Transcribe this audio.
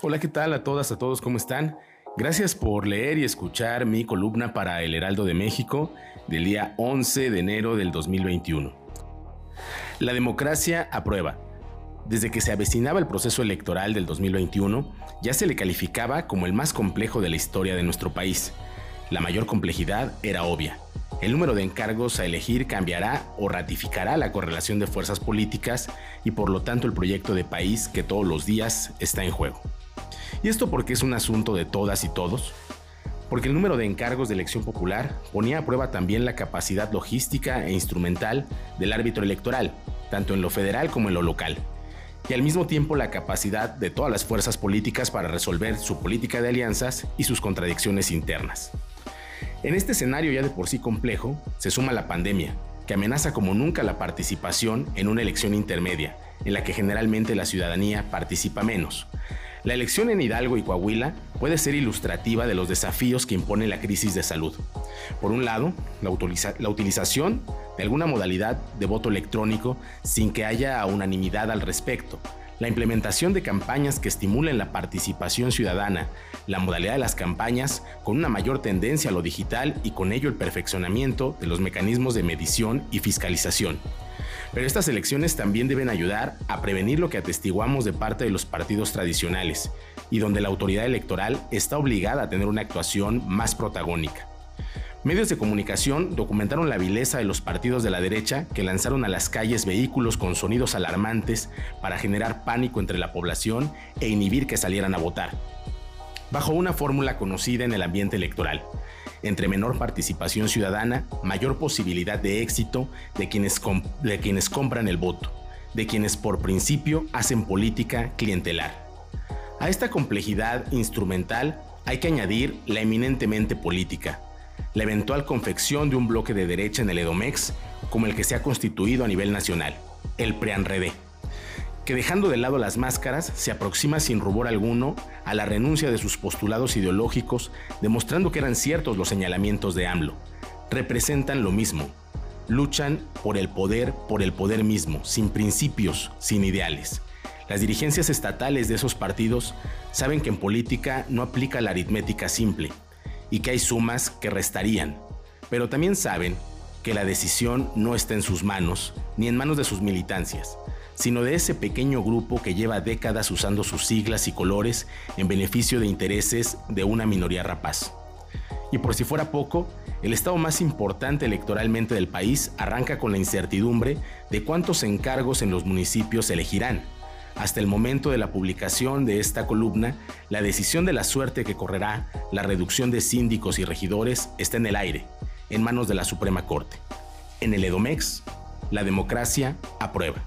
Hola, ¿qué tal a todas, a todos? ¿Cómo están? Gracias por leer y escuchar mi columna para El Heraldo de México del día 11 de enero del 2021. La democracia aprueba. Desde que se avecinaba el proceso electoral del 2021, ya se le calificaba como el más complejo de la historia de nuestro país. La mayor complejidad era obvia. El número de encargos a elegir cambiará o ratificará la correlación de fuerzas políticas y por lo tanto el proyecto de país que todos los días está en juego. ¿Y esto porque es un asunto de todas y todos? Porque el número de encargos de elección popular ponía a prueba también la capacidad logística e instrumental del árbitro electoral, tanto en lo federal como en lo local, y al mismo tiempo la capacidad de todas las fuerzas políticas para resolver su política de alianzas y sus contradicciones internas. En este escenario ya de por sí complejo, se suma la pandemia, que amenaza como nunca la participación en una elección intermedia, en la que generalmente la ciudadanía participa menos, la elección en Hidalgo y Coahuila puede ser ilustrativa de los desafíos que impone la crisis de salud. Por un lado, la, utilización de alguna modalidad de voto electrónico sin que haya unanimidad al respecto, la implementación de campañas que estimulen la participación ciudadana, la modalidad de las campañas con una mayor tendencia a lo digital y con ello el perfeccionamiento de los mecanismos de medición y fiscalización. Pero estas elecciones también deben ayudar a prevenir lo que atestiguamos de parte de los partidos tradicionales y donde la autoridad electoral está obligada a tener una actuación más protagónica. Medios de comunicación documentaron la vileza de los partidos de la derecha que lanzaron a las calles vehículos con sonidos alarmantes para generar pánico entre la población e inhibir que salieran a votar, bajo una fórmula conocida en el ambiente electoral, entre menor participación ciudadana, mayor posibilidad de éxito de quienes, de quienes compran el voto, de quienes por principio hacen política clientelar. A esta complejidad instrumental hay que añadir la eminentemente política, la eventual confección de un bloque de derecha en el Edomex como el que se ha constituido a nivel nacional, el PREANREDE que dejando de lado las máscaras se aproxima sin rubor alguno a la renuncia de sus postulados ideológicos, demostrando que eran ciertos los señalamientos de AMLO. Representan lo mismo, luchan por el poder, por el poder mismo, sin principios, sin ideales. Las dirigencias estatales de esos partidos saben que en política no aplica la aritmética simple y que hay sumas que restarían, pero también saben que la decisión no está en sus manos ni en manos de sus militancias sino de ese pequeño grupo que lleva décadas usando sus siglas y colores en beneficio de intereses de una minoría rapaz. Y por si fuera poco, el estado más importante electoralmente del país arranca con la incertidumbre de cuántos encargos en los municipios elegirán. Hasta el momento de la publicación de esta columna, la decisión de la suerte que correrá la reducción de síndicos y regidores está en el aire, en manos de la Suprema Corte. En el Edomex, la democracia aprueba.